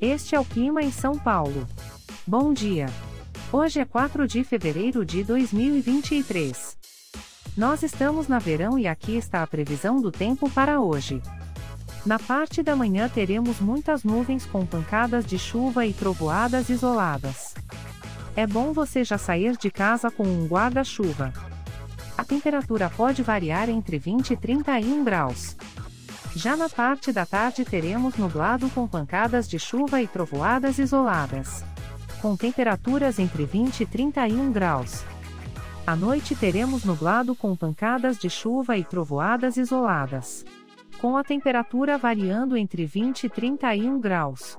Este é o clima em São Paulo. Bom dia. Hoje é 4 de fevereiro de 2023. Nós estamos na verão e aqui está a previsão do tempo para hoje. Na parte da manhã teremos muitas nuvens com pancadas de chuva e trovoadas isoladas. É bom você já sair de casa com um guarda-chuva. A temperatura pode variar entre 20 e 31 graus. Já na parte da tarde teremos nublado com pancadas de chuva e trovoadas isoladas. Com temperaturas entre 20 e 31 graus. À noite teremos nublado com pancadas de chuva e trovoadas isoladas. Com a temperatura variando entre 20 e 31 graus.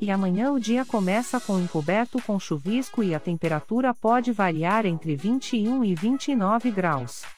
E amanhã o dia começa com encoberto com chuvisco e a temperatura pode variar entre 21 e 29 graus.